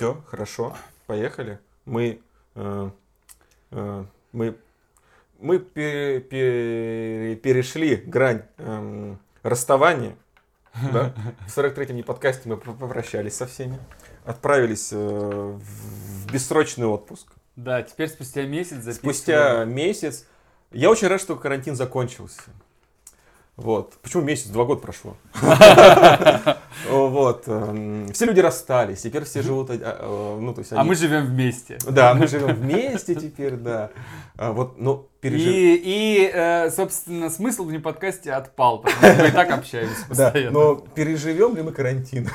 Все, хорошо, поехали. Мы, э, э, мы, мы пере- пере- перешли грань эм, расставания. Да? В 43-м не подкасте мы пр- попрощались со всеми. Отправились э, в бессрочный отпуск. Да, теперь спустя месяц записываем. Спустя месяц. Я очень рад, что карантин закончился. Вот. Почему месяц? Два года прошло. Вот. Все люди расстались. Теперь все живут... а, а, Ну, то есть А мы живем вместе. Да, мы живем вместе теперь, да. А Вот, ну, пережив... И, и, э, собственно, смысл в подкасте отпал, потому что мы и так общаемся Да, постоянно. но переживем ли мы карантин?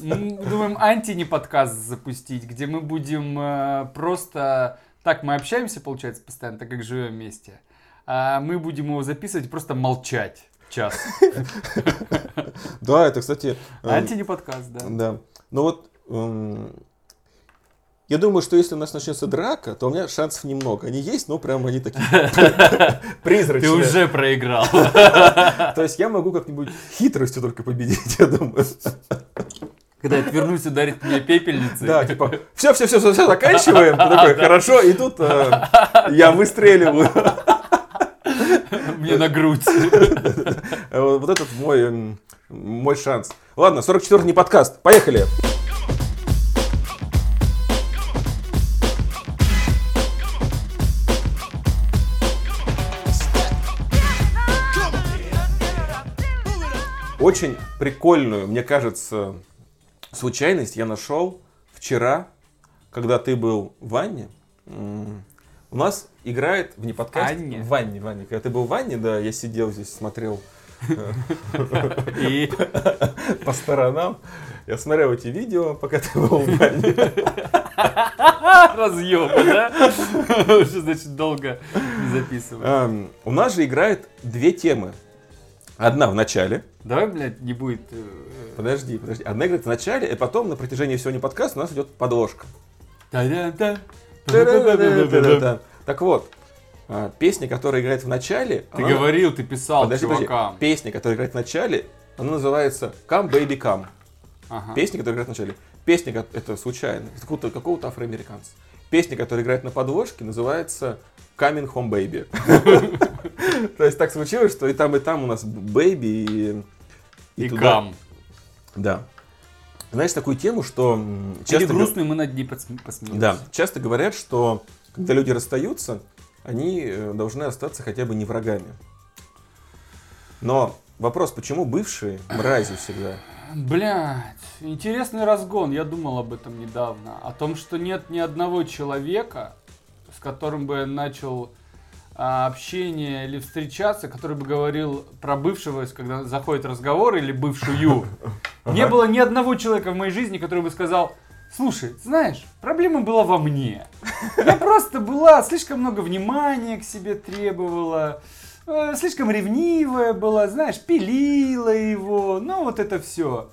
Думаем анти подкаст запустить, где мы будем э, просто... Так, мы общаемся, получается, постоянно, так как живем вместе. А мы будем его записывать, просто молчать час. Да, это, кстати... эм, анти подкаст, да. Да. Ну вот, эм, я думаю, что если у нас начнется драка, то у меня шансов немного. Они есть, но прям они такие призрачные. Ты уже проиграл. То есть я могу как-нибудь хитростью только победить, я думаю. Когда я отвернусь, ударит меня пепельницей. Да, типа, все, все, все, все, заканчиваем. Ты такой, хорошо, и тут э, я выстреливаю. Мне на грудь. Вот этот мой, мой шанс. Ладно, 44-й не подкаст. Поехали. Очень прикольную, мне кажется, случайность я нашел вчера, когда ты был в ванне. У нас играет в неподкасте... Анне? В ванне, ванне. Когда ты был в ванне, да, я сидел здесь, смотрел И по сторонам. Я смотрел эти видео, пока ты был в ванне. разъемы, да? Что значит долго не записывать? Эм, У нас же играет две темы. Одна в начале. Давай, блядь, не будет... э, Подожди, подожди. Одна играет в начале, и потом на протяжении всего не подкаста у нас идет подложка. та-да-да. Так вот, а, песня, которая играет в начале... Ты она- говорил, ты писал Подожди, подожди. чувакам. Песня, которая играет в начале, она называется Come Baby Come. Ага. Песня, которая играет в начале. Песня, это случайно, какого-то, какого-то афроамериканца. Песня, которая играет на подложке, называется Coming Home Baby. То есть так случилось, что и там, и там у нас Baby и... И кам. Да. Знаешь такую тему, что Или грустную мы над ней посме- посмеемся. Да, часто говорят, что когда люди расстаются, они э, должны остаться хотя бы не врагами. Но вопрос, почему бывшие мрази всегда? Блядь, интересный разгон. Я думал об этом недавно. О том, что нет ни одного человека, с которым бы я начал а, общение или встречаться, который бы говорил про бывшего, когда заходит разговор, или бывшую. Не было ни одного человека в моей жизни, который бы сказал, слушай, знаешь, проблема была во мне. Я просто была, слишком много внимания к себе требовала, э, слишком ревнивая была, знаешь, пилила его, ну вот это все.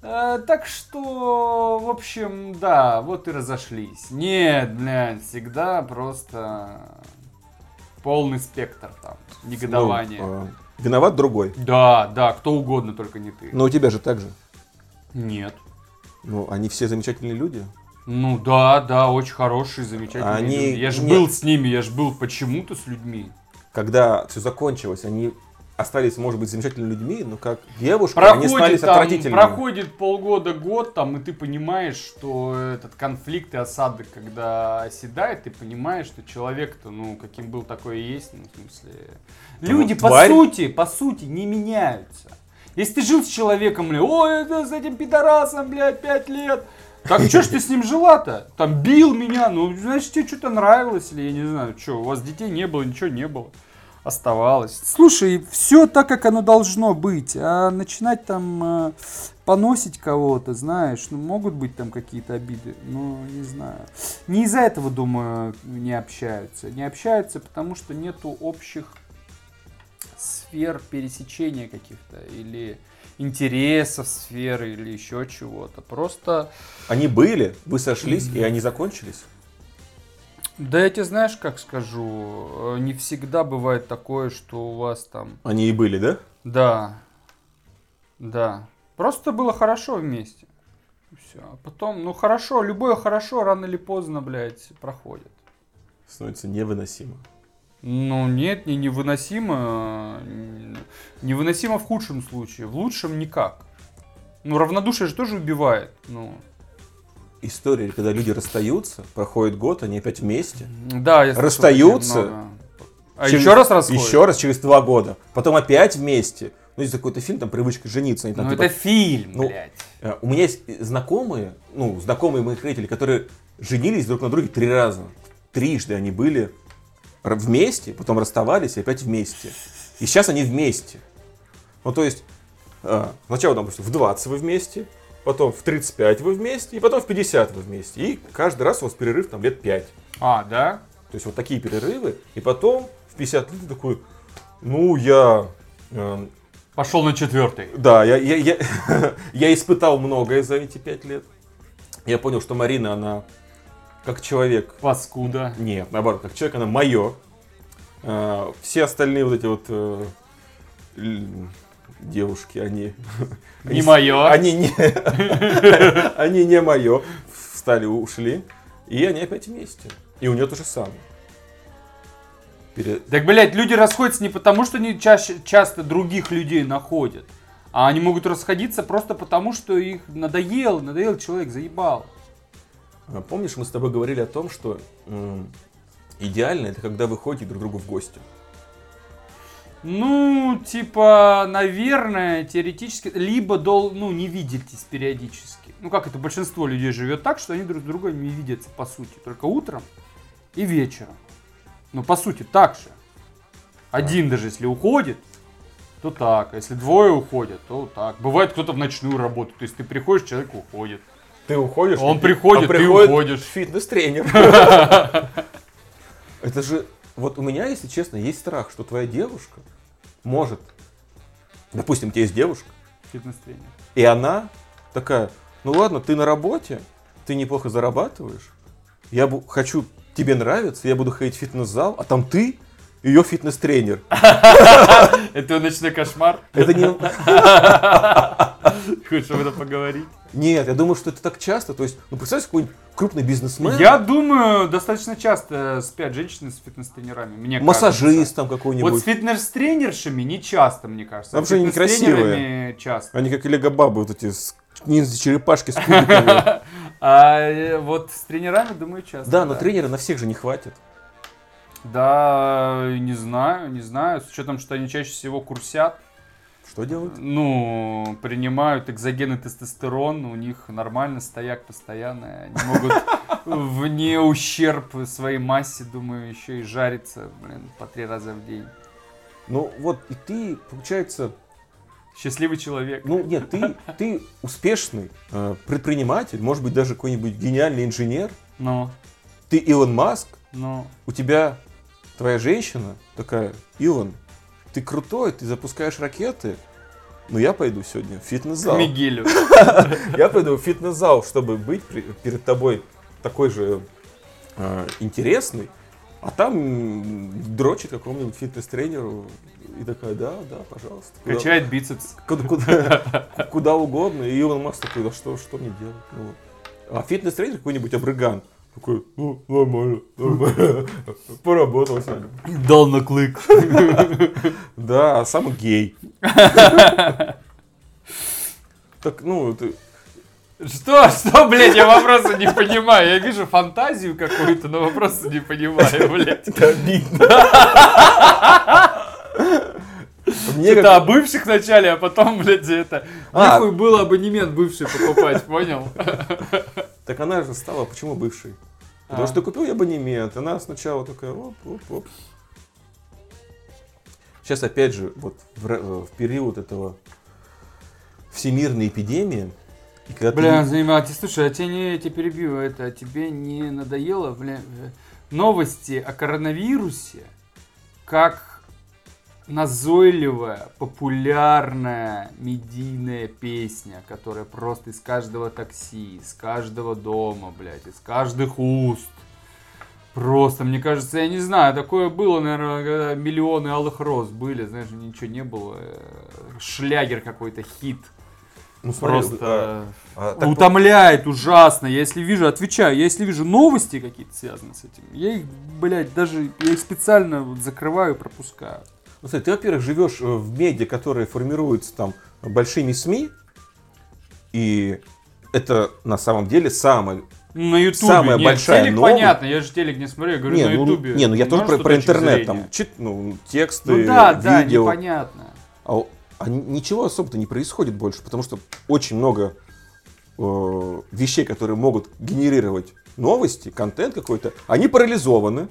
так что, в общем, да, вот и разошлись. Нет, блядь, всегда просто полный спектр там, негодования. Ну, э, виноват другой. Да, да, кто угодно, только не ты. Но у тебя же так же. Нет. Ну, они все замечательные люди. Ну да, да, очень хорошие, замечательные Они люди. Я же был с ними, я же был почему-то с людьми. Когда все закончилось, они остались, может быть, замечательными людьми, но как девушка, они Проходит, стали там, отвратительными. проходит полгода, год, там, и ты понимаешь, что этот конфликт и осадок, когда оседает, ты понимаешь, что человек-то, ну, каким был, такой и есть, ну, в смысле... Люди, по тварь. сути, по сути, не меняются. Если ты жил с человеком, бля, ой, это с этим пидорасом, блядь, пять лет, так что ж ты с ним жила-то? Там бил меня, ну, значит, тебе что-то нравилось, или я не знаю, что, у вас детей не было, ничего не было. Оставалось. Слушай, все так, как оно должно быть. А начинать там э, поносить кого-то, знаешь, ну, могут быть там какие-то обиды, ну, не знаю. Не из-за этого, думаю, не общаются. Не общаются, потому что нету общих сфер пересечения каких-то, или интересов сферы, или еще чего-то. Просто Они были, вы сошлись, и они закончились. Да я тебе знаешь, как скажу, э, не всегда бывает такое, что у вас там... Они и были, да? Да, да. Просто было хорошо вместе. Все. А потом, ну хорошо, любое хорошо рано или поздно, блядь, проходит. Становится невыносимо. Ну нет, не невыносимо. Невыносимо в худшем случае. В лучшем никак. Ну, равнодушие же тоже убивает. Ну, История, когда люди расстаются, проходит год, они опять вместе. да, я слышал Расстаются? А Через- еще раз расходят? Еще раз через два года. Потом опять вместе. Ну, есть какой-то фильм, там привычка жениться. Они там, Ну, типа, это фильм, ну, блядь. э, У меня есть знакомые, ну, знакомые моих родителей, которые женились друг на друге три раза. Трижды они были вместе, потом расставались и опять вместе. И сейчас они вместе. Ну, то есть, э, сначала, допустим, в 20 вы вместе, потом в 35 вы вместе, и потом в 50 вы вместе. И каждый раз у вас перерыв там лет 5. А, да? То есть вот такие перерывы, и потом в 50 лет ты такой, ну, я... э, Пошел на четвертый. да, я, я, я, я испытал многое за эти пять лет. Я понял, что Марина, она как человек, Паскуда. нет, наоборот, как человек, она мое. Все остальные вот эти вот э, девушки, они... Не мое. Они не, они не мое. Встали, ушли. И они опять вместе. И у нее то же самое. Пере- Так, блядь, люди расходятся не потому, что они чаще, часто других людей находят, а они могут расходиться просто потому, что их надоел, надоел человек, заебал. А, Помнишь, мы с тобой говорили о том, что идеально это когда вы ходите друг к другу в гости. Ну, типа, наверное, теоретически, либо дол, ну, не видитесь периодически. Ну, как это, большинство людей живет так, что они друг с другом не видятся, по сути, только утром и вечером. Ну, по сути, так же. Один даже если уходит, то так. А если двое уходят, то так. Бывает кто-то в ночную работу. То есть ты приходишь, человек уходит. Ты уходишь, Он и- приходит, ты приходит уходишь. Фитнес-тренер. Это же, вот у меня, если честно, есть страх, что твоя девушка может, допустим, у тебя есть девушка, Фитнес-тренер. и она такая, ну ладно, ты на работе, ты неплохо зарабатываешь, я бу- хочу, тебе нравится, я буду ходить в фитнес-зал, а там ты, ее фитнес-тренер. Это ночной кошмар. Это не... Хочешь об этом поговорить? Нет, я думаю, что это так часто. То есть, ну, представь, какой-нибудь крупный бизнесмен, Я думаю, достаточно часто спят женщины с фитнес-тренерами. Мне массажист там какой-нибудь. Вот с фитнес-тренершами не часто, мне кажется. Вообще А с они фитнес-тренерами часто. Они как лего-бабы, вот эти с- ниндзя-черепашки с кубиками. А э, вот с тренерами, думаю, часто. Да, но тренера на всех же не хватит. Да, не знаю, не знаю. С учетом, что они чаще всего курсят, Что делать? ну, принимают экзогенный тестостерон, у них нормально стояк постоянный, они могут вне ущерб своей массе, думаю, еще и жариться, блин, по три раза в день. Ну, вот, и ты, получается, Счастливый человек. ну, нет, ты, ты успешный э, предприниматель, может быть, даже какой-нибудь гениальный инженер. Ну, Ты Илон Маск, ну, у тебя твоя женщина такая, Илон, ты крутой, ты запускаешь ракеты, но я пойду сегодня в к фитнес-зал. Мигелю. Я пойду в фитнес-зал, чтобы быть перед тобой такой же э, интересный, а там дрочит какому-нибудь фитнес-тренеру и такая, да, да, пожалуйста. Куда- Качает бицепс. Куда, куда- куда угодно. И Илон Маск такой, да что, что мне делать? Ну, а фитнес-тренер какой-нибудь абрыган такой, ну, нормально, нормально, поработал сегодня. Дал на клык. Да, а сам гей. Так, ну, ты, Что, что, блядь, я вопросы не понимаю. Я вижу фантазию какую-то, но вопросы не понимаю, блядь. это обидно. Мне Это как- о бывших вначале, а потом, блядь, это... А. Нахуй было абонемент бывший покупать, понял? Так она же стала, почему бывшей? Потому А. что купил я абонемент, она сначала такая, оп, оп, оп. Сейчас опять же, вот в, ра- в период этого всемирной эпидемии, и когда ты Бля, не- заниматель, слушай, а тебе не, я тебя перебью, это, а тебе не надоело, бля, э, новости о коронавирусе, как назойливая, популярная медийная песня, которая просто из каждого такси, из каждого дома, блядь, из каждых уст. Просто, мне кажется, я не знаю, такое было, наверное, когда миллионы алых роз были, знаешь, ничего не было. э, Шлягер какой-то, хит. Ну, смотри, Просто а, а, так вот- утомляет ужасно. Я если вижу, отвечаю, я если вижу новости какие-то связанные с этим, я их, блядь, даже я их специально вот закрываю и пропускаю. Ну, смотри, ты, во-первых, живешь э, в медиа, которые формируются там большими СМИ, и это на самом деле самое... Ну, на Ютубе. Самая Нет, большая телек новость- понятно, я же телек не смотрю, я говорю не, на ну, Ютубе. не, ну я тоже про, про интернет, зрения? там, чит, ну, тексты, Ну да, да, видео. непонятно. А, а ничего особо-то не происходит больше, потому что очень много э, вещей, которые могут генерировать новости, контент какой-то, они парализованы.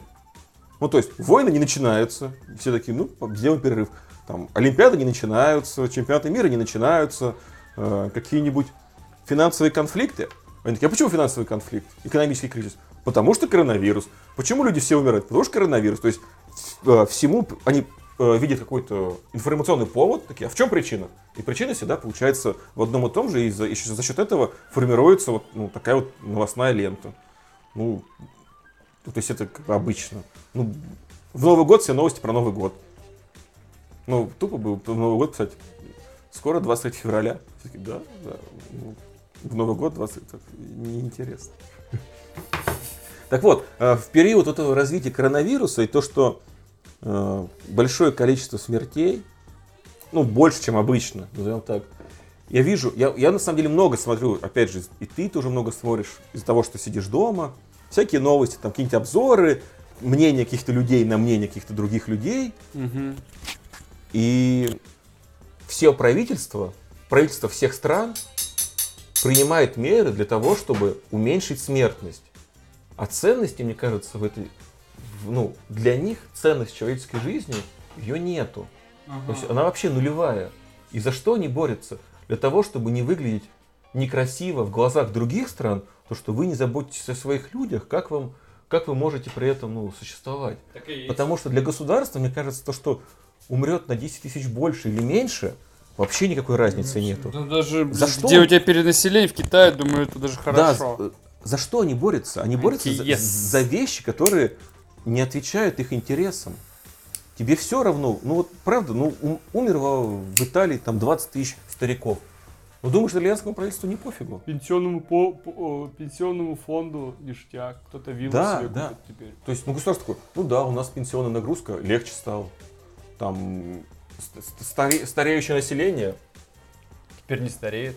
Ну, то есть, войны не начинаются. Все такие, ну, сделаем перерыв. Там, Олимпиады не начинаются, чемпионаты мира не начинаются, э, какие-нибудь финансовые конфликты. Они такие, а почему финансовый конфликт? Экономический кризис? Потому что коронавирус. Почему люди все умирают? Потому что коронавирус. То есть, э, всему они э, видят какой-то информационный повод, такие, а в чем причина? И причина всегда получается в одном и том же, и за, еще за счет этого формируется вот ну, такая вот новостная лента. Ну, то есть это как бы обычно. Ну, в Новый год все новости про Новый год. Ну, тупо было в Новый год писать. Скоро 23 февраля. Все такие, да, да. ну, в Новый год 20, так, неинтересно. Так вот, э, в период этого развития коронавируса и то, что э, большое количество смертей, ну, больше, чем обычно, назовем так, я вижу, я, я на самом деле много смотрю, опять же, и ты тоже много смотришь из-за того, что сидишь дома, всякие новости, там какие-нибудь обзоры, мнения каких-то людей на мнение каких-то других людей, Мгм. и все правительства, правительства всех стран принимают меры для того, чтобы уменьшить смертность. А ценности, мне кажется, в этой, ну, для них ценность человеческой жизни, ее нету. То есть она вообще нулевая. И за что они борются? Для того, чтобы не выглядеть некрасиво в глазах других стран, то, что вы не заботитесь о своих людях, как, вам, как вы можете при этом ну, существовать? Потому что для государства, мне кажется, то, что умрет на 10 тысяч больше или меньше, вообще никакой разницы нету. Ну, даже За блин, что? где у тебя перенаселение в Китае, думаю, это даже Да, хорошо. за, за что они борются? Они борются за, за вещи, которые не отвечают их интересам. Тебе все равно, ну вот правда, ну ум- умер во- в Италии там 20 тысяч стариков. Ну думаешь, итальянскому правительству не пофигу? Пенсионному, по, по- пенсионному фонду ништяк. Кто-то виллу Да, себе да. купит теперь. То есть, ну государство такое, ну да, у нас пенсионная нагрузка легче стала. Там ст- ст- старе- стареющее население, Теперь не стареет.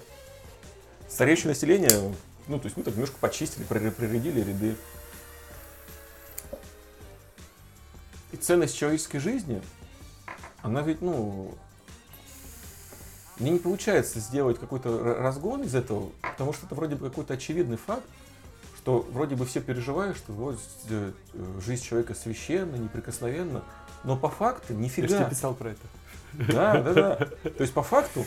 стареющее население, ну то есть мы так немножко почистили, прирядили ряды. И ценность человеческой жизни, она ведь, ну, мне не получается сделать какой-то разгон из этого, потому что это вроде бы какой-то очевидный факт, что вроде бы все переживают, что вот, э, жизнь человека священна, неприкосновенна, но по факту Я же нифига. тебе писал про это. Да, да, да. То есть по факту,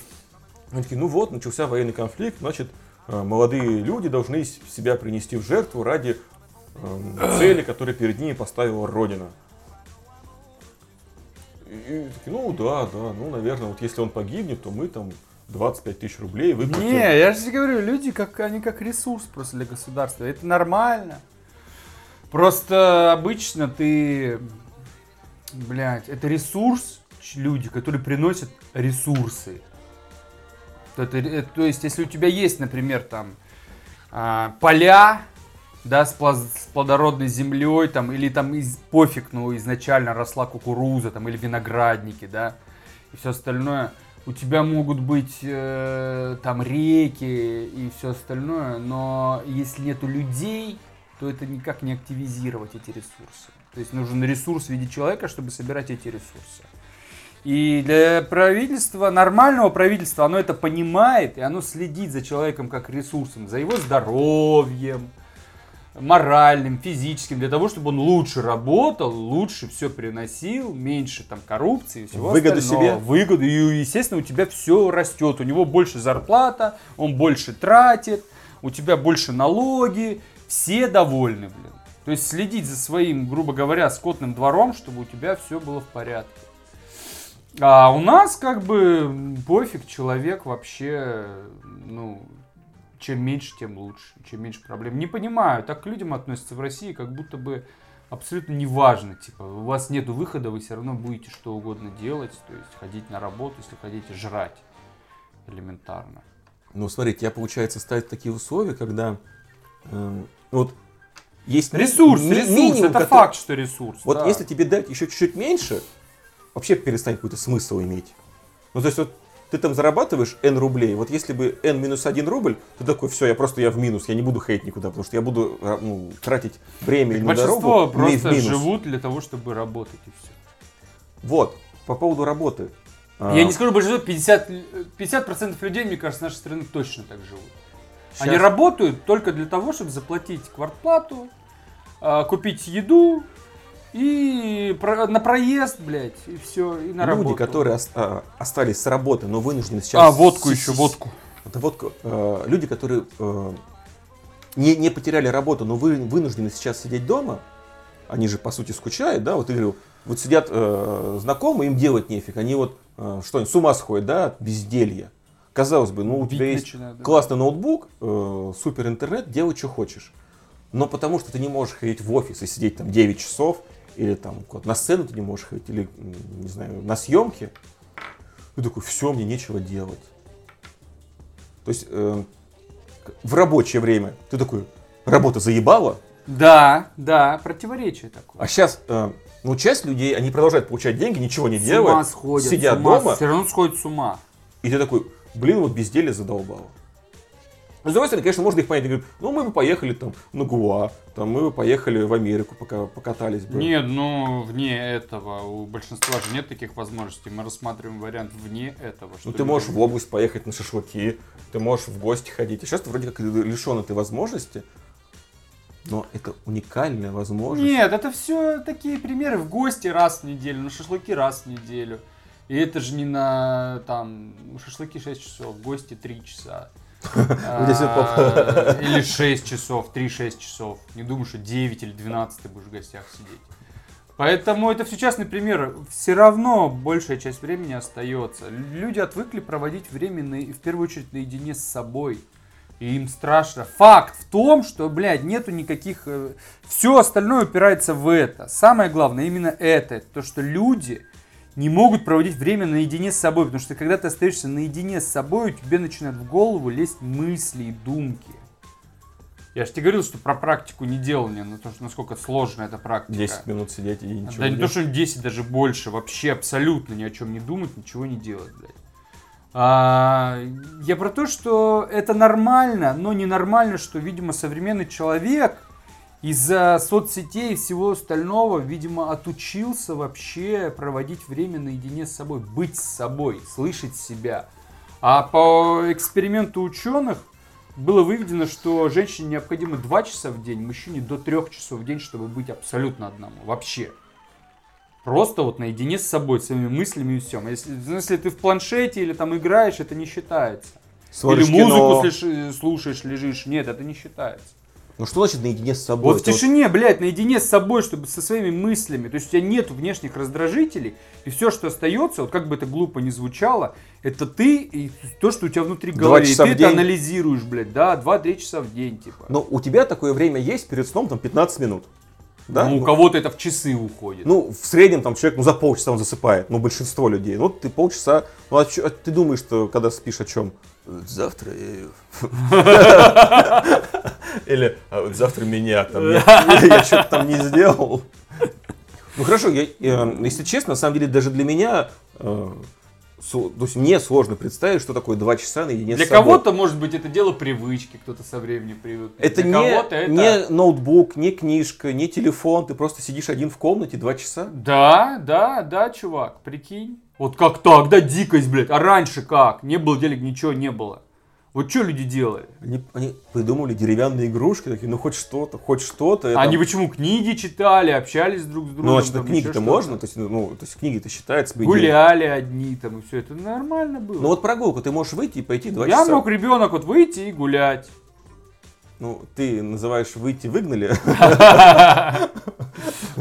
они такие, ну вот, начался военный конфликт, значит, э, молодые люди должны себя принести в жертву ради эм, цели, которую перед ними поставила Родина. И, такие, ну да, да, ну, наверное, вот если он погибнет, то мы там 25 тысяч рублей выплатим. Не, я же тебе говорю, люди как они как ресурс просто для государства. Это нормально. Просто обычно ты, блядь, это ресурс, люди, которые приносят ресурсы. То, это то есть, если у тебя есть, например, там а, поля, да, с, плаз- с плодородной землей, там, или там из, пофиг, ну, изначально росла кукуруза, там, или виноградники, да, и все остальное. У тебя могут быть э, там реки и все остальное, но если нету людей, то это никак не активизировать эти ресурсы. То есть нужен ресурс в виде человека, чтобы собирать эти ресурсы. И для правительства, нормального правительства, оно это понимает, и оно следит за человеком как ресурсом, за его здоровьем, моральным, физическим, для того, чтобы он лучше работал, лучше все приносил, меньше там коррупции и всего Выгоду остального. себе. Выгоду. И, естественно, у тебя все растет. У него больше зарплата, он больше тратит, у тебя больше налоги, все довольны, блин. То есть следить за своим, грубо говоря, скотным двором, чтобы у тебя все было в порядке. А у нас как бы пофиг, человек вообще, ну, чем меньше, тем лучше, чем меньше проблем. Не понимаю, так к людям относятся в России, как будто бы абсолютно неважно, типа, у вас нету выхода, вы все равно будете что угодно делать, то есть ходить на работу, если хотите жрать элементарно. Ну, смотри, тебя, получается, ставят такие условия, когда э, вот есть Ресурс, ми- ресурс, минимум, это который- факт, что ресурс. Вот да. если тебе дать еще чуть-чуть меньше, вообще перестанет какой-то смысл иметь. Ну, то есть вот ты там зарабатываешь N рублей, вот если бы N минус 1 рубль, ты такой, все, я просто я в минус, я не буду хейтить никуда, потому что я буду а, ну, тратить время Так на большинство дорогу, в просто живут для того, чтобы работать и все. Вот, по поводу работы. А, Я не скажу большинство, 50, л- 50% людей, мне кажется, нашей страны точно так живут. Они щас- работают только для того, чтобы заплатить квартплату, а, купить еду и про- на проезд, блядь, и все, и на Люди, работу. которые ос- а, остались с работы, но вынуждены сейчас... А, водку еще, водку. Это водка. Э, люди, которые э, не, не потеряли работу, но вы, вынуждены сейчас сидеть дома, они же, по сути, скучают, да, вот говорю, вот сидят э, знакомые, им делать нефиг, они вот э, что они с ума сходят, да, от безделья. Казалось бы, ну, у тебя есть начинают, да. классный ноутбук, э, супер интернет, делай, что хочешь. Но потому что ты не можешь ходить в офис и сидеть там 9 часов, или там на сцену ты не можешь ходить, или, не знаю, на съемки, ты такой, все, мне нечего делать. То есть э, в рабочее время ты такой, работа заебала, Да, да, противоречие такое. а сейчас, ну, часть людей, они продолжают получать деньги, ничего не С делая, сходят, сидят с ума, дома, Все равно сходят с ума. и ты такой, блин, вот безделье задолбало. С другой стороны, конечно, можно их понять. Они говорят, ну, мы бы поехали там на Гуа, там, мы бы поехали в Америку, пока покатались бы. Нет, ну вне этого. У большинства же нет таких возможностей. Мы рассматриваем вариант вне этого. Ну, ты можешь в область поехать на шашлыки, ты можешь в гости ходить. А сейчас ты вроде как лишен этой возможности, но это уникальная возможность. Нет, это все такие примеры. В гости раз в неделю, на шашлыки раз в неделю. И это же не на там шашлыки 6 часов, в гости 3 часа. А, Или 6 часов, 3-6 часов. Не думаю, что 9 или 12 ты будешь в гостях сидеть. Поэтому это все частный пример. Все равно большая часть времени остается. Люди отвыкли проводить время на- в первую очередь наедине с собой. И им страшно. Факт в том, что, блядь, нету никаких... все остальное упирается в это. Самое главное именно это То, что люди не могут проводить время наедине с собой. Потому что когда ты остаешься наедине с собой, у тебя начинают в голову лезть мысли и думки. Я же тебе говорил, что про практику не делания, но то, что насколько сложна эта практика. 10 минут сидеть и ничего Да не не то, что 10, даже больше. Вообще абсолютно ни о чем не думать, ничего не делать, блядь. А, я про то, что это нормально, но ненормально, что, видимо, современный человек из-за соцсетей и всего остального, видимо, отучился вообще проводить время наедине с собой, быть с собой, слышать себя. А по эксперименту ученых было выведено, что женщине необходимо 2 часа в день, мужчине до 3 часов в день, чтобы быть абсолютно одному. Вообще. Просто вот наедине с собой, своими мыслями и всем. Если, ну, если ты в планшете или там играешь, это не считается. Смотришь или музыку кино. слушаешь, лежишь. Нет, это не считается. Ну что значит наедине с собой? Вот в тишине, блядь, наедине с собой, чтобы со своими мыслями. То есть у тебя нет внешних раздражителей, и все, что остается, вот как бы это глупо ни звучало, это ты и то, что у тебя внутри головы. И ты это день. анализируешь, блядь, да, 2-3 часа в день, типа. Но у тебя такое время есть перед сном там 15 минут. Да? Ну, у кого-то это в часы уходит. Ну, в среднем там человек, ну, за полчаса он засыпает, ну, большинство людей. Ну, ты полчаса, ну, а чё- а ты думаешь, что когда спишь о чем? Завтра я... Или «А вот завтра меня там, я, я что-то там не сделал. Ну, хорошо, я, э, если честно, на самом деле, даже для меня, э, то есть мне сложно представить, что такое два часа наедине Для с собой. кого-то, может быть, это дело привычки, кто-то со временем привык. Это Для не, кого-то это... не ноутбук, не книжка, не телефон, ты просто сидишь один в комнате два часа. Да, да, да, чувак, прикинь. Вот как так, да, дикость, блядь. А раньше как? Не было денег, ничего не было. Вот что люди делали? Они, они придумали деревянные игрушки, такие, ну хоть что-то, хоть что-то. это- Они почему книги читали, общались друг с другом. ну, значит, там, книги-то можно, то есть, ну, то есть книги-то считается. Гуляли одни там и все это нормально было. Ну вот прогулку, ты можешь выйти и пойти два Я часа. мог ребенок вот выйти и гулять. Ну, ты называешь выйти выгнали.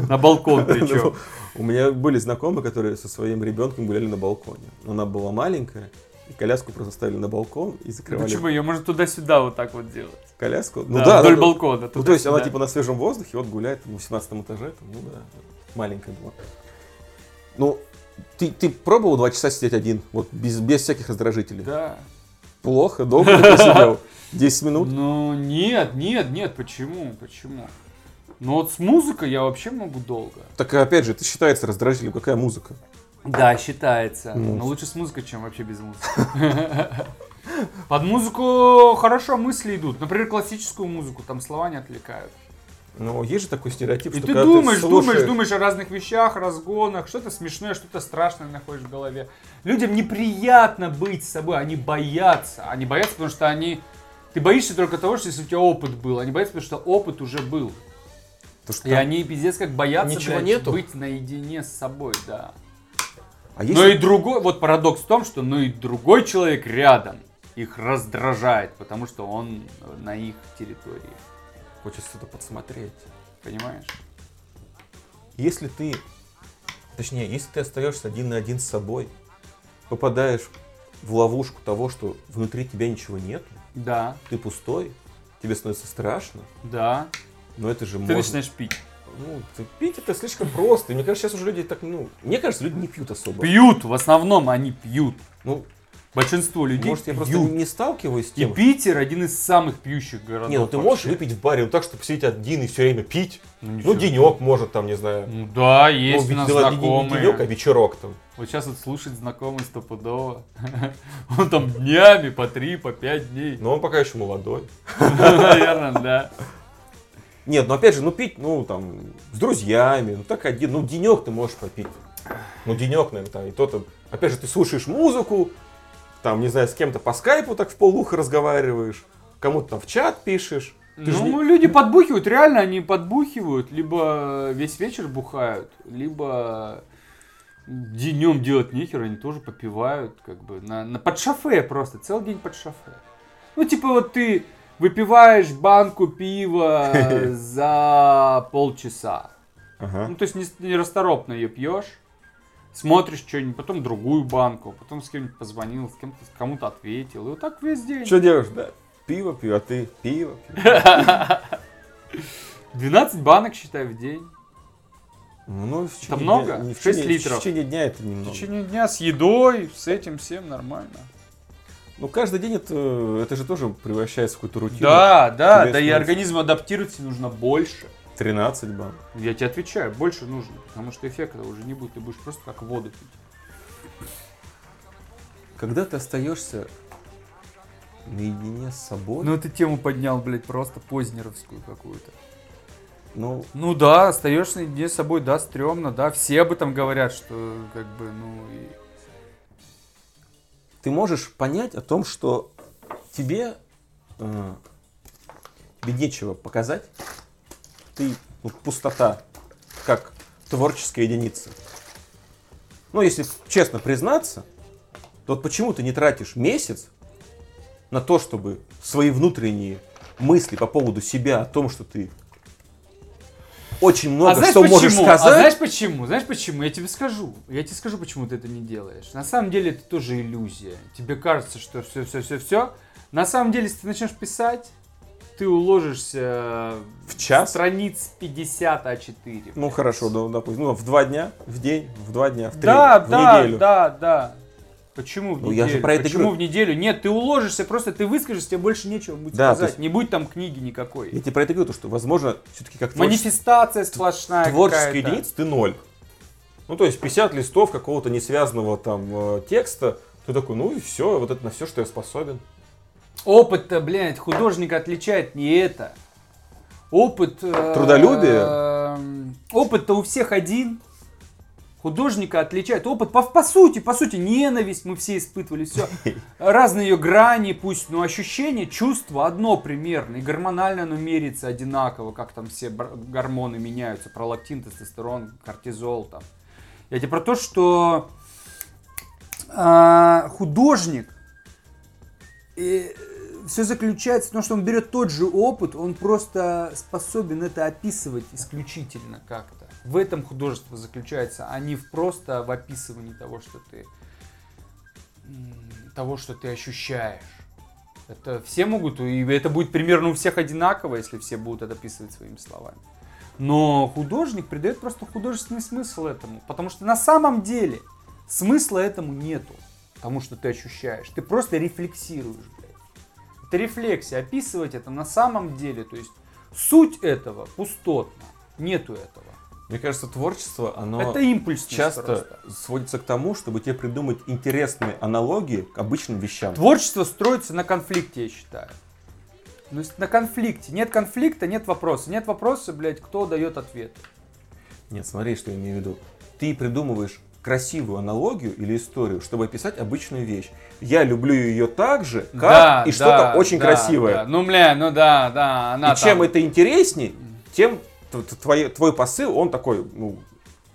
На балкон Ну, причем. У меня были знакомые, которые со своим ребенком гуляли на балконе. Она была маленькая, и коляску просто ставили на балкон и закрывали Почему? Ее можно туда-сюда вот так вот делать. коляску. Ну Да, да, вдоль да, балкона. Ну, то есть она типа на свежем воздухе, вот гуляет на 18 этаже, там, ну да, маленькая была. Ну, ты, ты пробовал два часа сидеть один, вот без, без всяких раздражителей? Да. Плохо, долго ты посидел? 10 минут? Ну, нет, нет, нет, почему, почему? Ну вот с музыкой я вообще могу долго. Так опять же, это считается раздражителем. Какая музыка? Да, считается. Но лучше с музыкой, чем вообще без музыки. Под музыку хорошо мысли идут. Например, классическую музыку, там слова не отвлекают. Ну, есть же такой стереотип, И что ты думаешь, думаешь, слушаешь- думаешь о разных вещах, разгонах, что-то смешное, что-то страшное находишь в голове. Людям неприятно быть с собой, они боятся. Они боятся, потому что они... Ты боишься только того, что если у тебя опыт был. Они боятся, потому что опыт уже был. То, что И они пиздец как боятся Ничего блядь, нету? быть наедине с собой, да. А если... Но и другой, вот парадокс в том, что ну и другой человек рядом их раздражает, потому что он на их территории. Хочется что-то подсмотреть. Понимаешь? Если ты... Точнее, если ты остаешься один на один с собой, попадаешь в ловушку того, что внутри тебя ничего нет, Да, ты пустой, тебе становится страшно, да. но это же Ты можно... начинаешь пить. Ну, ты- пить это слишком просто. И мне кажется, сейчас уже люди так, ну... Мне кажется, люди не пьют особо. Пьют, в основном они пьют. Ну, Большинство людей может, я просто пьют. не сталкиваюсь с И тем, Питер один из самых пьющих городов. Не, ну ты вообще. можешь выпить в баре, ну так, чтобы сидеть один и все время пить. Ну, Ну, денек может там, не знаю. Ну да, Ну, есть у ведь нас дело не- не знакомые. денек, а вечерок там. Вот сейчас вот слушать знакомый стопудово. Он там днями по три, по пять дней. Но он пока еще молодой. Наверное, да. Нет, ну опять же, ну пить, ну там, с друзьями, ну так один, ну денек ты можешь попить. Ну денек, наверное, там, и то там, опять же, ты слушаешь музыку, там, не знаю, с кем-то по скайпу так в полуха разговариваешь, кому-то там в чат пишешь. Ты Ну, не- люди подбухивают, реально они подбухивают, либо весь вечер бухают, либо днем делать нехер, они тоже попивают, как бы, на, на под шофе просто, целый день под шофе. Ну, типа, вот ты выпиваешь банку пива за полчаса. Ага. Ну, то есть не, нерасторопно ее пьешь, смотришь что-нибудь, потом другую банку, потом с кем-нибудь позвонил, с кем-то кому-то ответил. И вот так весь день. Что делаешь, да? Пиво пью, а ты пиво пью. 12 банок, считай, в день. Ну, в течение много? дня- не в 6 течение- литров. В течение дня это В немного. течение дня с едой, с этим всем нормально. Ну, каждый день это, это же тоже превращается в какую-то рутину. Да, да, Тебе да и организму адаптироваться нужно больше. 13 бан. Я тебе отвечаю, больше нужно, потому что эффекта уже не будет, ты будешь просто как воду пить. Когда ты остаешься наедине с собой, Ну ты тему поднял, блядь, просто позднеровскую какую-то. ну, Ну да, остаешься наедине с собой, да, стрёмно, да, все об этом говорят, что как бы, ну, и... ты можешь понять о том, что тебе, э, тебе нечего показать, ты ну, пустота, как творческая единица. Ну, если честно признаться, то вот почему ты не тратишь месяц на то, чтобы свои внутренние мысли по поводу себя, о том, что ты очень много а знаешь что почему? можешь А сказать, знаешь почему? Знаешь почему? Я тебе скажу. Я тебе скажу, почему ты это не делаешь. На самом деле это тоже иллюзия. Тебе кажется, что все, все, все, все. На самом деле, если ты начнешь писать, ты уложишься В час? страниц 50 А4. Ну хорошо, да, допустим, ну, в два дня, в день, в два дня, в три, Да, в да, неделю. да, да. Почему в Ну, неделю? я же про это Почему говорю. в неделю? Нет, ты уложишься, просто ты выскажешься, тебе больше нечего будет Да, сказать. есть- Не будет там книги никакой. Я тебе про это говорю, то, что, возможно, все-таки как Манифестация сплошная творческая единица ты ноль. Ну, то есть 50 листов какого-то несвязанного там э, текста, ты такой, ну и все, вот это на все, что я способен. Опыт-то, блядь, художника отличает не это. Опыт... э, Трудолюбие? Опыт-то у всех один. Художника отличает опыт, по, по сути, по сути, ненависть мы все испытывали, все. Разные ее грани, пусть, но ощущение, чувство одно примерно. И гормонально оно мерится одинаково, как там все гормоны меняются. Пролактин, тестостерон, кортизол там. Я тебе про то, что а, художник все заключается в том, что он берет тот же опыт, он просто способен это описывать исключительно как-то. В этом художество заключается, а не в просто в описывании того, что ты того, что ты ощущаешь. Это все могут, и это будет примерно у всех одинаково, если все будут это описывать своими словами. Но художник придает просто художественный смысл этому, потому что на самом деле смысла этому нету. тому, что ты ощущаешь. Ты просто рефлексируешь, блядь. Это рефлексия. Описывать это на самом деле, то есть суть этого пустотна. Нету этого. Мне кажется, творчество, оно это импульсность часто просто. сводится к тому, чтобы тебе придумать интересные аналогии к обычным вещам. Творчество строится на конфликте, я считаю. То есть на конфликте. Нет конфликта, нет вопроса. Нет вопроса, блядь, кто дает ответ. Нет, смотри, что я имею в виду. Ты придумываешь красивую аналогию или историю, чтобы описать обычную вещь. Я люблю ее так же, как Да, и что-то да, очень да, красивое. да. Ну, бля, ну да, да. Она и чем там- это интересней, тем твой, твой посыл, он такой, ну,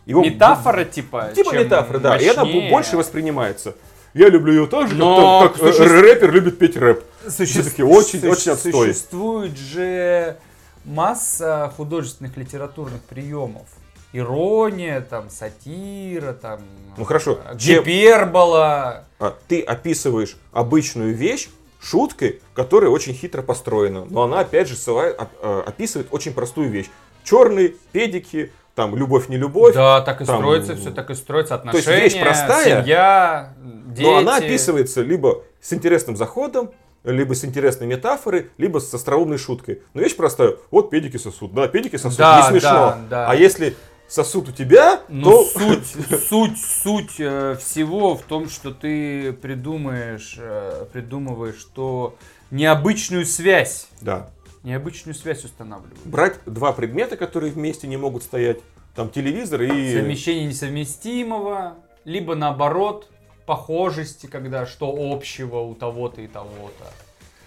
его Метафора, типа. Типа метафора, да. И она бу- мощнее. больше воспринимается. Я люблю ее так же, как Но там- как, э, суще- рэпер любит петь рэп. Суще- Все-таки очень, суще- очень отстой. Существует же масса художественных литературных приемов. Ирония, там, сатира, там, Ну, хорошо. э, гипербола. А ты описываешь обычную вещь шуткой, которая очень хитро построена. Но она, опять же, ссылает- э, описывает очень простую вещь. Черные, педики, там, любовь, не любовь. Да, так и там, строится, все так и строится. то есть Отношения, вещь простая, семья, дети. Но она описывается либо с интересным заходом, либо с интересной метафорой, либо с остроумной шуткой. Но вещь простая. Вот педики сосут. Да, педики сосут. Да, не смешно. да, да. А если сосут у тебя, Ну, то... суть, суть, суть э, всего в том, что ты придумаешь, э, придумываешь, что необычную связь, Да. Необычную связь устанавливаешь. Брать два предмета, которые вместе не могут стоять. Там телевизор и... Совмещение несовместимого, либо наоборот, похожести, когда что общего у того-то и того-то.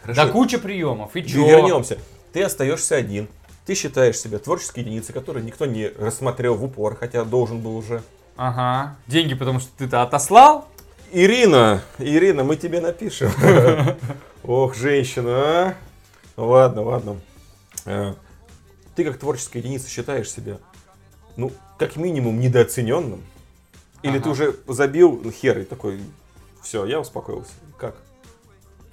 Хорошо. Да куча приемов. И И чё? вернемся. Ты остаешься один. Ты считаешь себя творческой единицей, которую никто не рассмотрел в упор, хотя должен был уже. Ага. Деньги, потому что ты-то отослал? Ирина, Ирина, мы тебе напишем. Ох, женщина, а? Ладно, ладно. Э, Ты как творческая единица считаешь себя, ну, как минимум, недооцененным? Или ты Ага. уже забил хер и такой, все, я успокоился. Как?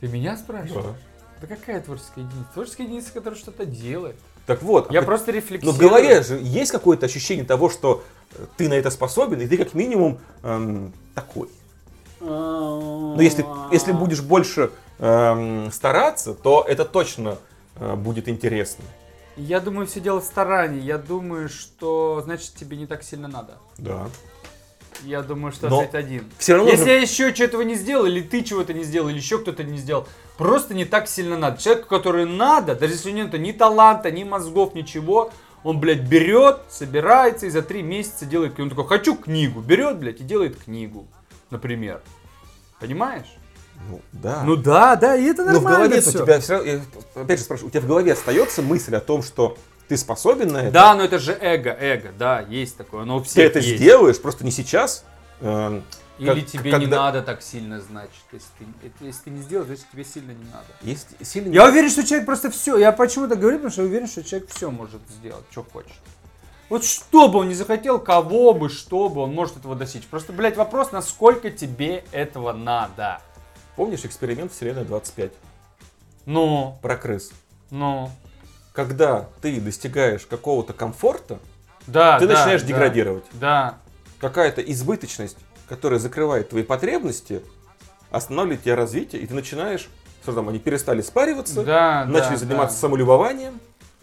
Ты меня спрашиваешь? Да. Да какая творческая единица? Творческая единица, которая что-то делает. Так вот, Я а просто Но рефлексирую. в голове же есть какое-то ощущение того, что э, ты на это способен, и ты как минимум эм, такой. Но если, если будешь больше эм, стараться, то это точно э, будет интересно. Я думаю, все дело в старании. Я думаю, что значит тебе не так сильно надо. Да. Я думаю, что Но ответ один. Все равно Если же- я еще чего-то не сделал, или ты чего-то не сделал, или еще кто-то не сделал, просто не так сильно надо. Человеку, который надо, даже если у него нет ни таланта, ни мозгов, ничего, он, блядь, берет, собирается и за три месяца делает книгу. Он такой, хочу книгу. Берет, блядь, и делает книгу, например. Понимаешь? Ну, да. Ну да, да, и это Но в нормально голове у всё. тебя все равно, я опять же спрашиваю, у тебя в голове остается мысль о том, что ты способен на это? Да, но это же эго, эго, да, есть такое, оно у Ты это есть. сделаешь, просто не сейчас. эм, Или как- тебе не когда- надо так сильно, значит. Если ты, если ты не сделал, значит тебе сильно не надо. Есть сильный... Я уверен, что человек просто все. Я почему-то говорю, потому что я уверен, что человек все может сделать, что хочет. Вот что бы он не захотел, кого бы, что бы, он может этого достичь. Просто, блядь, вопрос, насколько тебе этого надо. Помнишь эксперимент Вселенная 25 Ну, про крыс? ну, Когда ты достигаешь какого-то комфорта, да, ты да, начинаешь да, деградировать. Да, Какая-то избыточность, которая закрывает твои потребности, останавливает тебя развитие, и ты начинаешь, что там, они перестали спариваться, да, начали да, заниматься да. самолюбованием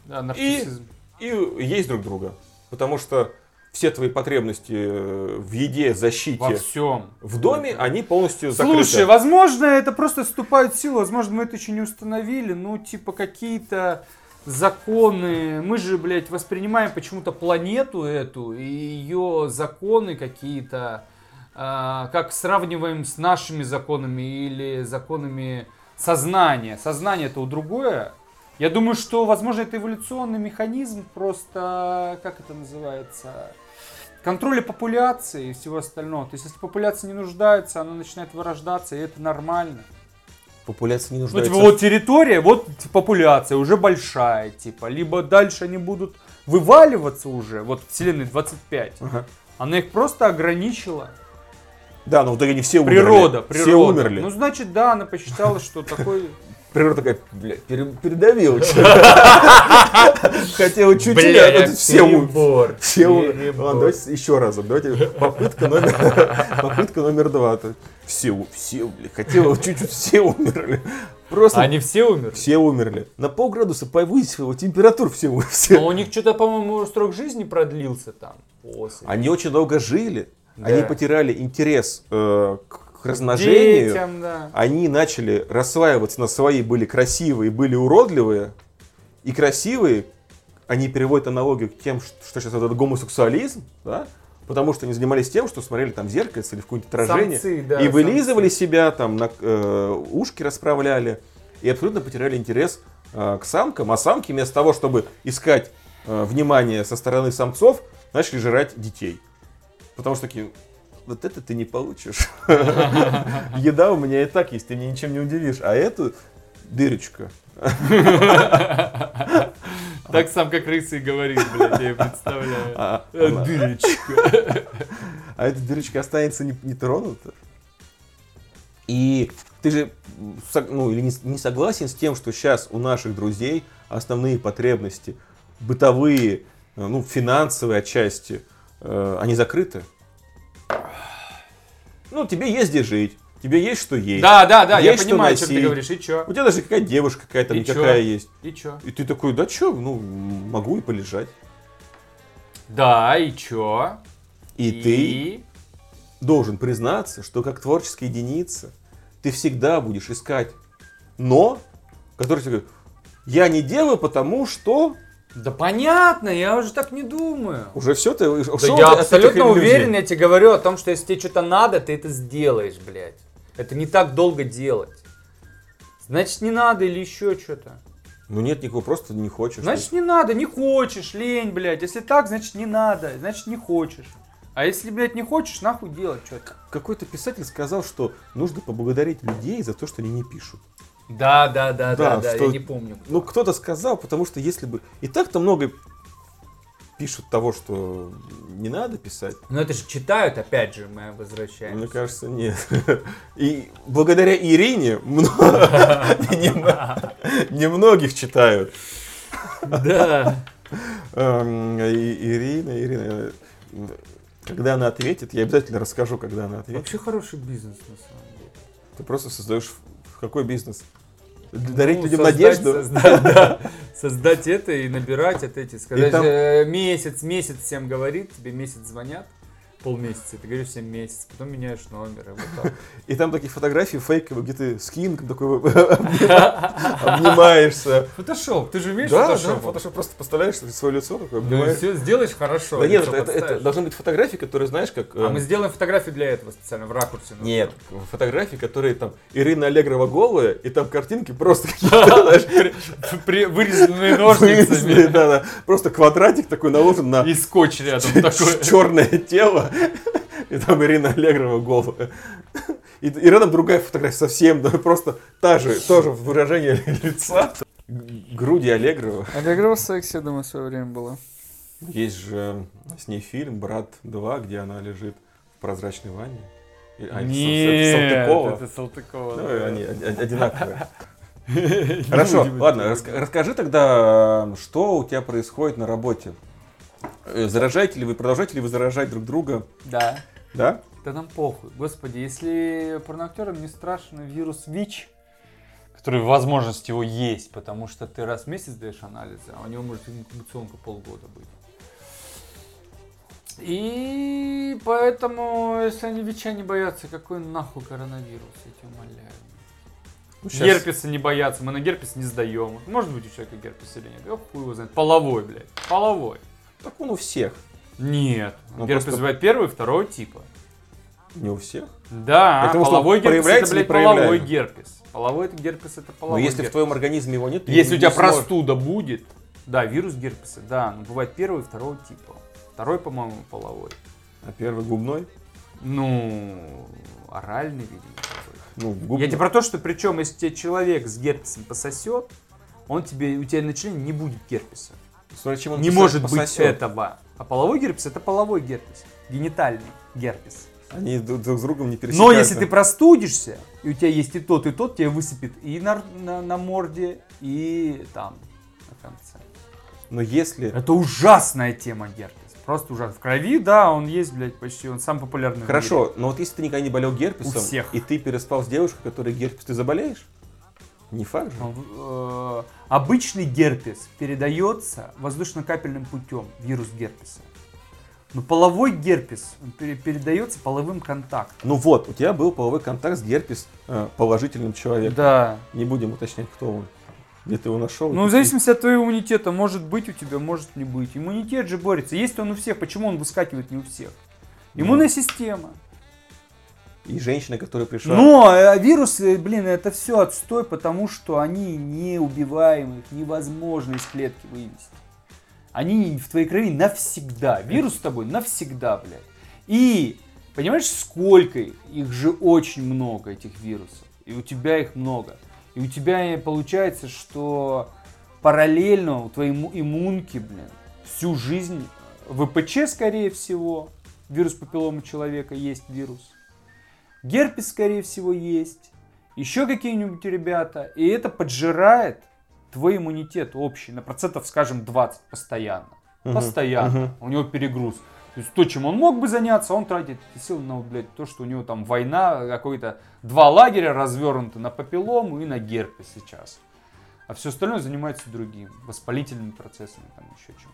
Да, нарциссизм. и есть друг друга. Потому что все твои потребности э, в еде, защите, Во всем. в доме, они полностью закрыты. Слушай, возможно, это просто вступает в силу, возможно, мы это еще не установили, ну, типа, какие-то законы, мы же, блядь, воспринимаем почему-то планету эту и ее законы какие-то, а, как сравниваем с нашими законами или законами сознания. Сознание это у другое. Я думаю, что, возможно, это эволюционный механизм, просто, как это называется, контроля популяции и всего остального. То есть, если популяция не нуждается, она начинает вырождаться, и это нормально. Популяция не Ну, нуждается. типа, вот территория, вот популяция уже большая, типа. Либо дальше они будут вываливаться уже, вот вселенной 25. Ага. Она их просто ограничила. Да, но в итоге они все умерли. Природа, природа. Все умерли. Ну, значит, да, она посчитала, что такой природа такая, бля, пере- передавил. Хотел чуть-чуть, а Бля, тут все у- перебор, все у- перебор. Ладно, давайте еще разок. Давайте попытка номер, попытка номер два. Все, все, бля, хотел чуть-чуть, все умерли. Просто Они все умерли? все умерли. На полградуса повысила температуру, все, все. Но у них что-то, по-моему, срок жизни продлился там. После. Они очень долго жили, Да. они потеряли интерес э, к размножению. Детям, да. они начали рассваиваться на свои, были красивые, были уродливые. И красивые, они переводят аналогию к тем, что, сейчас вот этот гомосексуализм, да? Потому что они занимались тем, что смотрели там в зеркальце или в какое-нибудь отражение. Самцы, да, и вылизывали самцы. себя, там, на, э, ушки расправляли. И абсолютно потеряли интерес э, к самкам. А самки вместо того, чтобы искать э, внимание со стороны самцов, начали жрать детей. Потому что такие, вот это ты не получишь. Еда у меня и так есть, ты меня ничем не удивишь. А эту дырочка. Так сам как рыса и говорит, блядь, я представляю. А, она- Дырочка. а эта дырочка останется не, не тронута. И ты же ну, или не, не согласен с тем, что сейчас у наших друзей основные потребности бытовые, э, ну, финансовые отчасти, э, они закрыты? Ну, тебе есть где жить, тебе есть что есть. Да, да, да, я Есть что понимаю, о чем ты говоришь. И чё? У тебя даже какая девушка какая-то И никакая чё? есть. И чё? И ты такой, да чё, ну, могу и полежать. Да, и чё? И, ты должен признаться, что как творческая единица ты всегда будешь искать но, который тебе говорит, я не делаю, потому что Да понятно, я уже так не думаю. уже все ты... Да я от этих абсолютно уверен, я тебе говорю о том, что если тебе что-то надо, ты это сделаешь, блядь. Это не так долго делать. Значит, не надо или еще что-то. Ну нет никакого, просто не хочешь. Значит, не надо, не хочешь, лень, блядь. Если так, значит, не надо, значит, не хочешь. А если, блядь, не хочешь, нахуй делать что-то. Какой-то писатель сказал, что нужно поблагодарить людей за то, что они не пишут. Да, да, да, Да, да, что- я не помню. Ну, кто-то сказал, потому что если бы... И так-то много пишут того, что не надо писать. Но это же читают, опять же, мы возвращаемся. Мне кажется, нет. И благодаря Ирине мно- нем- немногих читают. Да. Эм, Ирина, Ирина, э, когда она ответит, я обязательно расскажу, когда она ответит. Вообще хороший бизнес, на самом деле. Ты просто создаешь какой бизнес? Дарить Ну, людям создать- надежду? Создать, да. Создать это и набирать от эти. Сказать, там- э, месяц, месяц всем говорит, тебе месяц звонят, полмесяца, ты говоришь всем месяц, потом меняешь номер, и вот так. И там такие фотографии фейковые, где ты с Кингом такой обнима- обнимаешься. Фотошоп, ты же умеешь Да, да, фотошоп? фотошоп просто поставляешь свое лицо такое, Ну, обнимаешь. все сделаешь хорошо. Да нет, это, это- должны быть фотографии, которые, знаешь, как... А э, мы сделаем фотографию для этого специально, в ракурсе. Нет, фотографии, которые там Ирина Аллегрова голая, и там картинки просто какие-то, вырезанные, ножницами. да, да. Просто квадратик такой наложен на И скотч рядом такой. черное тело, и там Ирина Аллегрова голая. И, и рядом другая фотография совсем, да, просто та же, тоже выражение лица. Груди Аллегрова. Аллегрова секси, я думаю, в свое время было. Есть же с ней фильм «Брат 2», где она лежит в прозрачной ванне. А, Нет, Салтыкова. это Салтыкова. Ну, да. они од- одинаковые. Хорошо, ладно, расскажи тогда, что у тебя происходит на работе. Э, Заражаете ли вы, продолжаете ли вы заражать друг друга? Да. Да? Да нам похуй. Господи, если порноактерам не страшен вирус ВИЧ, который возможность его есть, потому что ты раз в месяц даешь анализы, а у него может инкубационка полгода быть. И поэтому, если они ВИЧа не боятся, какой нахуй коронавирус, я тебя умоляю. Ну, щас- Герпеса не боятся, мы на герпес не сдаем. Может быть у человека герпес или нет, я хуй его знает. Половой, блядь, половой. Так он у всех. Нет, Ну, герпес просто- бывает первого и второго типа. Не у всех. Да, Потому что половой он герпес это, блядь, половой герпес. Половой это герпес это Но половой если в герпес. твоем организме его нет, Если не- у тебя сможешь. простуда будет, да, вирус герпеса, да, но бывает первого и второго типа. Второй, по-моему, половой. А первый губной? Ну, оральный, видимо. Ну, губной. Я тебе про то, что причем, если тебе человек с герпесом пососет, он тебе, у тебя на члене не будет герпеса. Смотря чем он не может быть пососет. этого. А половой герпес это половой герпес. Генитальный герпес. Они друг с другом не Но пересекаются. если ты простудишься, и у тебя есть и тот, и тот, тебе высыпет и на, на, на морде, и там, на конце. Но если... Это ужасная тема герпес. Просто ужасно. В крови, да, он есть, блядь, почти. Он самый популярный. Хорошо, но вот если ты никогда не болел герпесом, У всех. и ты переспал с девушкой, которая герпес, ты заболеешь? Не факт же. Э, Обычный герпес передается воздушно-капельным путем, вирус герпеса. Но половой герпес он передается половым контактом. Ну вот, у тебя был половой контакт с герпес э, положительным человеком. Да. Не будем уточнять, кто он. Где ты его нашел? Ну, в зависимости от твоего иммунитета, может быть у тебя, может не быть. Иммунитет же борется. Есть он у всех, почему он выскакивает не у всех? Иммунная система. И женщина, которая пришла... Но э, вирусы, блин, это все отстой, потому что они неубиваемы, их невозможно из клетки вывести. Они в твоей крови навсегда. Вирус с тобой навсегда, блядь. И понимаешь, сколько их? Их же очень много, этих вирусов. И у тебя их много. И у тебя э, получается, что параллельно у твоей иммунки, блин, всю жизнь ВПЧ, скорее всего, вирус папиллома человека есть вирус. Герпес, скорее всего, есть. Еще какие-нибудь ребята. И это поджирает твой иммунитет общий на процентов, скажем, 20 постоянно. Мгм, Постоянно. мгм. У него перегруз. То есть то, чем он мог бы заняться, он тратит эти силы на, блядь, то, что у него там война, какой-то два лагеря развернуты на папиллому и на герпес сейчас. А все остальное занимается другим, воспалительными процессами, там еще чем.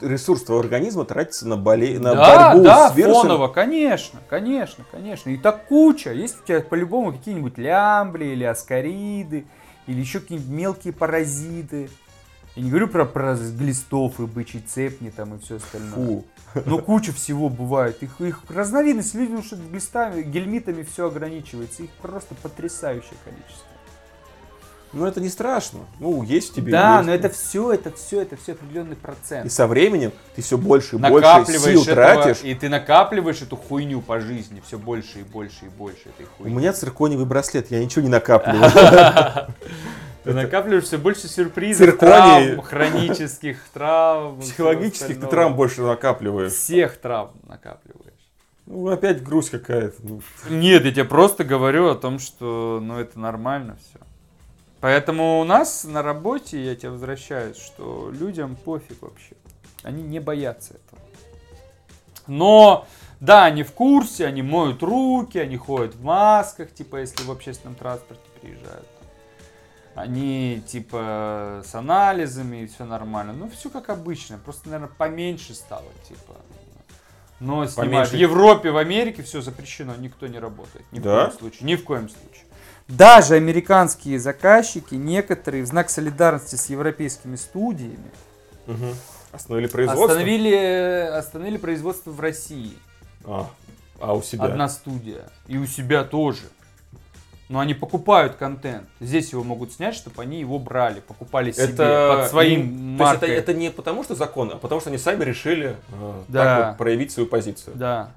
Ресурс твоего организма тратится на, боле... на да, борьбу да, с вирусом. фоново, конечно, конечно, конечно. И так куча. Есть у тебя по-любому какие-нибудь лямбли или аскариды, или еще какие-нибудь мелкие паразиты. Я не говорю про, про глистов и бычий цепни там и все остальное. Фу. Но куча всего бывает. Их, их разновидность, люди думают, что глистами, гельмитами все ограничивается. Их просто потрясающее количество. Ну это не страшно. Ну, есть в тебе. да, есть. но это все, это все, это все определенный И процент. со временем ты все больше и больше сил этого, тратишь. и ты накапливаешь эту хуйню по жизни все больше и больше и больше этой У хуйни. меня циркониевый браслет, я ничего не накапливаю. Ты накапливаешь все больше сюрпризов, Цирконий. травм, хронических травм. Психологических ты травм больше накапливаешь. Всех травм накапливаешь. Ну, опять грусть какая-то. Ну, Нет, я тебе просто говорю о том, что ну это нормально все. Поэтому у нас на работе, я тебе возвращаюсь, что людям пофиг вообще. Они не боятся этого. Но, да, они в курсе, они моют руки, они ходят в масках, типа, если в общественном транспорте приезжают. Они, типа, с анализами и все нормально. Ну, все как обычно, просто, наверное, поменьше стало, типа. Но снимают. Поменьше. В Европе, в Америке все запрещено, никто не работает. Ни в Да? коем случае. Ни в коем случае. Даже американские заказчики, некоторые в знак солидарности с европейскими студиями, мгм. Остановили производство? остановили, остановили производство в России. А, а у себя? Одна студия. И у себя тоже. Но они покупают контент. Здесь его могут снять, чтобы они его брали, покупали себе Это под своим не- То есть маркой. это, это не потому, что закон, а потому что они сами решили э, Да. так вот проявить свою позицию. Да.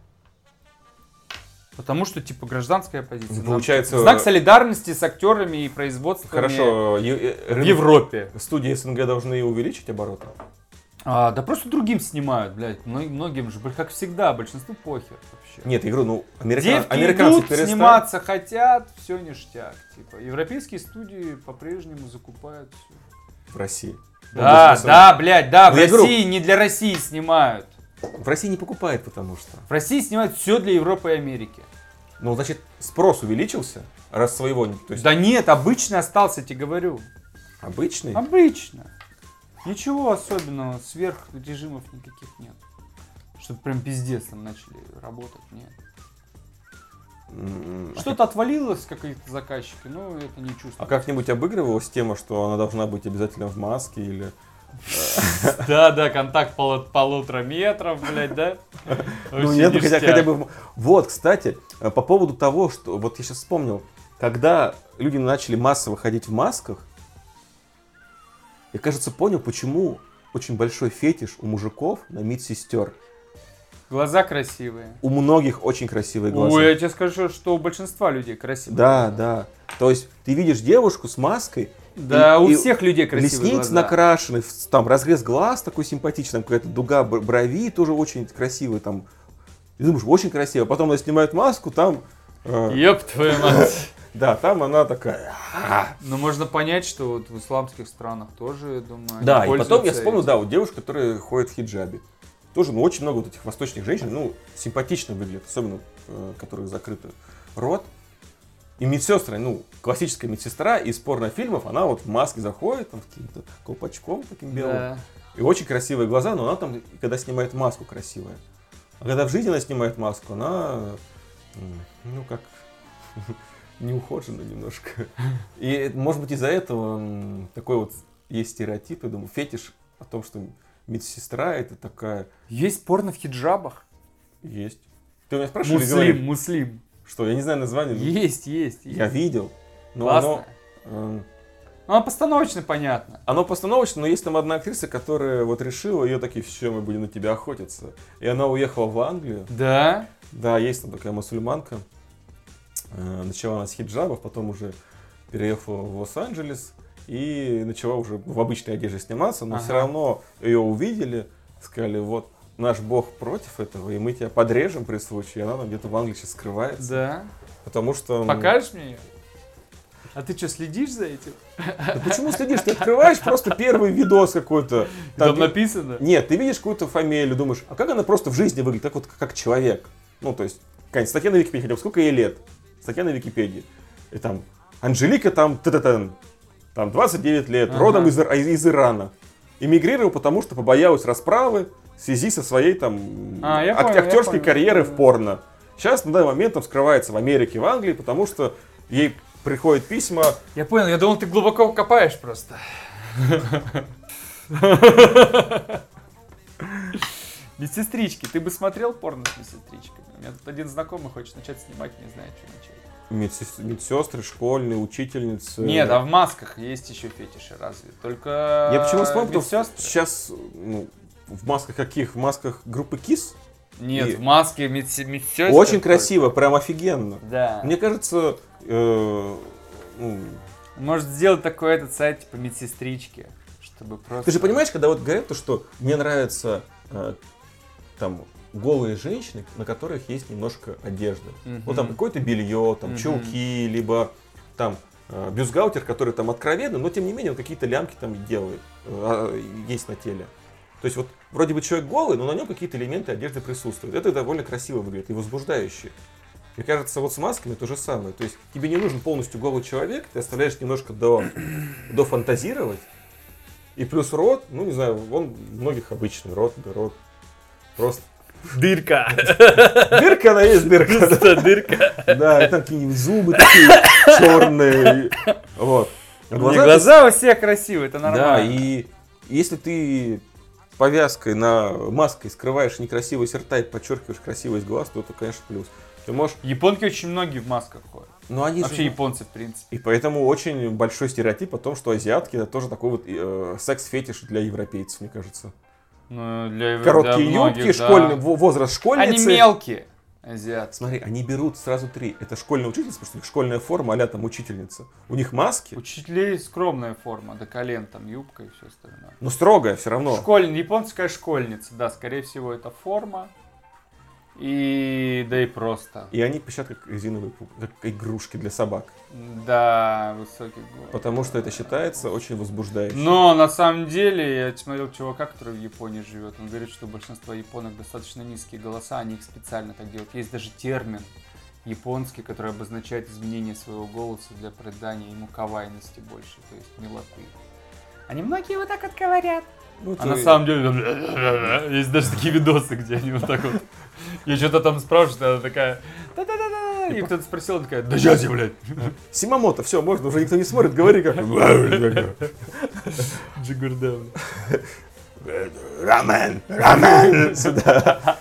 Потому что, типа, гражданская позиция. Ну, получается- В знак солидарности с актерами и производствами Хорошо, е- э, в Европе. студии СНГ должны увеличить обороты? А, да просто другим снимают, блядь. Мно- Многим же, как всегда, большинству похер вообще. Нет, говорю, ну, американ- Девки американцы идут, перестали. сниматься хотят, все ништяк. Типа, европейские студии по-прежнему закупают все. В России. Ну, Да, в смысле, да, блядь, да, в Ну, говорю- России не для России снимают. В России не покупает, потому что. В России снимают все для Европы и Америки. Ну, значит, спрос увеличился, раз своего. То есть Да нет, обычно остался, тебе говорю. обычный. Обычно. Ничего особенного, сверх режимов никаких нет. Чтобы прям пиздец там начали работать, нет. М, а Что-то отвалилось, какие-то заказчики, но это не чувствую. А как-нибудь обыгрывалась тема, что она должна быть обязательно в маске или... Да, да, контакт полу- полутора метров, блядь, да? Ну нет, ну, хотя, хотя бы... Вот, кстати, э, по поводу того, что... Вот я сейчас вспомнил. Когда люди начали массово ходить в масках, я, кажется, понял, почему очень большой фетиш у мужиков на медсестер. Глаза красивые. У многих очень красивые глаза. Ой, я тебе скажу, что у большинства людей красивые. Да, глаза. да. То есть ты видишь девушку с маской, Да, И- у и всех людей красивые ресницы глаза. накрашены, там разрез глаз такой симпатичный, там какая-то дуга бр- брови тоже очень красивая, там И думаешь, очень красиво. Потом она снимает маску, там... э, Ёб твою мать. да, там она такая... Но можно понять, что вот в исламских странах тоже, я думаю, Да, и потом я вспомнил, да, вот девушка, которая ходит в хиджабе. Тоже, ну, очень много вот этих восточных женщин, ну, симпатично выглядят, особенно, э, которые закрыты рот. И медсестры, ну, классическая медсестра из порнофильмов, она вот в маске заходит, там, каким-то колпачком таким белым. Да. И очень красивые глаза, но она там, когда снимает маску, красивая. А когда в жизни она снимает маску, она, ну, как неухожена немножко. И, может быть, из-за этого такой вот есть стереотип, я думаю, фетиш о том, что медсестра это такая... Есть порно в хиджабах? Есть. Ты у меня спрашивали, Муслим, говори, муслим. что я не знаю название. но Есть, есть, Я есть. видел. Но Классно. оно, Ну, а постановочно понятно. Оно постановочно, но есть там одна актриса, которая вот решила, ее такие, все, мы будем на тебя охотиться. И она уехала в Англию. Да? Да, есть там такая мусульманка. Э, Начала она с хиджабов, потом уже переехала в Лос-Анджелес и начала уже в обычной одежде сниматься, но Ага. все равно ее увидели, сказали, вот наш бог против этого, и мы тебя подрежем при случае. И она там где-то в Англии сейчас скрывается. Да. Потому что... м, Покажешь мне ее? А ты что, следишь за этим? да почему следишь? Ты открываешь просто первый видос какой-то. Там, Там написано? Нет, ты видишь какую-то фамилию, думаешь, а как она просто в жизни выглядит, как вот как человек? Ну, то есть, какая-нибудь статья на Википедии, хотя бы сколько ей лет? Статья на Википедии. И там, Анжелика там, т -т -т, там 29 лет, Ага. родом из, из Ирана. Эмигрировал, потому что побоялась расправы в связи со своей там А, ак- понял, актерской понял. карьерой в порно. Сейчас на данный момент там скрывается в Америке, в Англии, потому что ей приходят письма, Я понял, я думал, ты глубоко копаешь просто. Медсестрички, ты бы смотрел порно с медсестричками? У меня тут один знакомый хочет начать снимать, не знает, что начать. Медсес- медсестры, школьные, учительницы. Нет, а в масках есть еще фетиши, разве? Только Я почему вспомнил, потому что медсестры? сейчас ну, в масках каких? В масках группы КИС? Нет, и- в маске медсе- медсестер. Очень только. красиво, прям офигенно. Да. Мне кажется, э, ну, Может сделать такой этот сайт, типа медсестрички, чтобы просто... ты же понимаешь, когда вот говорят то, что мне нравятся э, там голые женщины, на которых есть немножко одежды. Мгм. Вот там какое-то белье, там Мгм. чулки, либо там э, бюстгальтер, который там откровенный, но тем не менее он какие-то лямки там делает, э, а, есть на теле. То есть вот вроде бы человек голый, но на нем какие-то элементы одежды присутствуют. Это довольно красиво выглядит и возбуждающе. Мне кажется, вот с масками то же самое. То есть тебе не нужен полностью голый человек, ты оставляешь немножко до, дофантазировать. И плюс рот, ну не знаю, он многих обычный рот, да рот. Просто Дырка. дырка, она есть дырка. Дырка. Да, и там какие-нибудь зубы такие черные. Вот. А глаза- глаза у всех красивые, это Да, нормально. и если ты повязкой на маской скрываешь некрасивость рта и подчеркиваешь красивость глаз, то это, конечно, плюс. Ты можешь... Японки очень многие в масках ходят. Ну, они Вообще же... японцы, в принципе. И поэтому очень большой стереотип о том, что азиатки это тоже такой вот э, секс-фетиш для европейцев, мне кажется. Ну, для для Короткие многих, юбки, да. школьный во- возраст школьницы. Они мелкие, азиаты. Смотри, они берут сразу три. Это школьная учительница, потому что у них школьная форма, а там учительница. У них маски, Учителей скромная форма, до колен, там юбка и все остальное. но строгая все равно. Школь... Японская школьница, да, скорее всего, это форма. И да и просто. И они пищат как резиновые как игрушки для собак. Да, высокий голос. Потому что это считается очень возбуждающим. Но на самом деле, я смотрел чувака, который в Японии живет, он говорит, что большинство японок достаточно низкие голоса, они их специально так делают. Есть даже термин японский, который обозначает изменение своего голоса для придания ему кавайности больше, то есть милоты. Они многие вот так вот говорят. Ну, А на и- самом деле, есть даже такие видосы, где они вот так вот. Я что-то там спрашиваю, она такая. И кто-то спросил, она такая, да сейчас я, блядь. Симамото, все, можно, уже никто не смотрит, говори как. Джигурда. Рамен, рамен, сюда.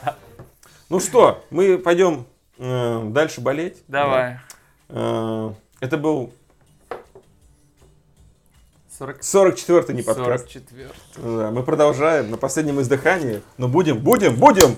Ну что, мы пойдем э, дальше болеть. Давай. Э, Это был 40... 44-й не подкаст. 44. Да, Мы продолжаем на последнем издыхании, но будем, будем, будем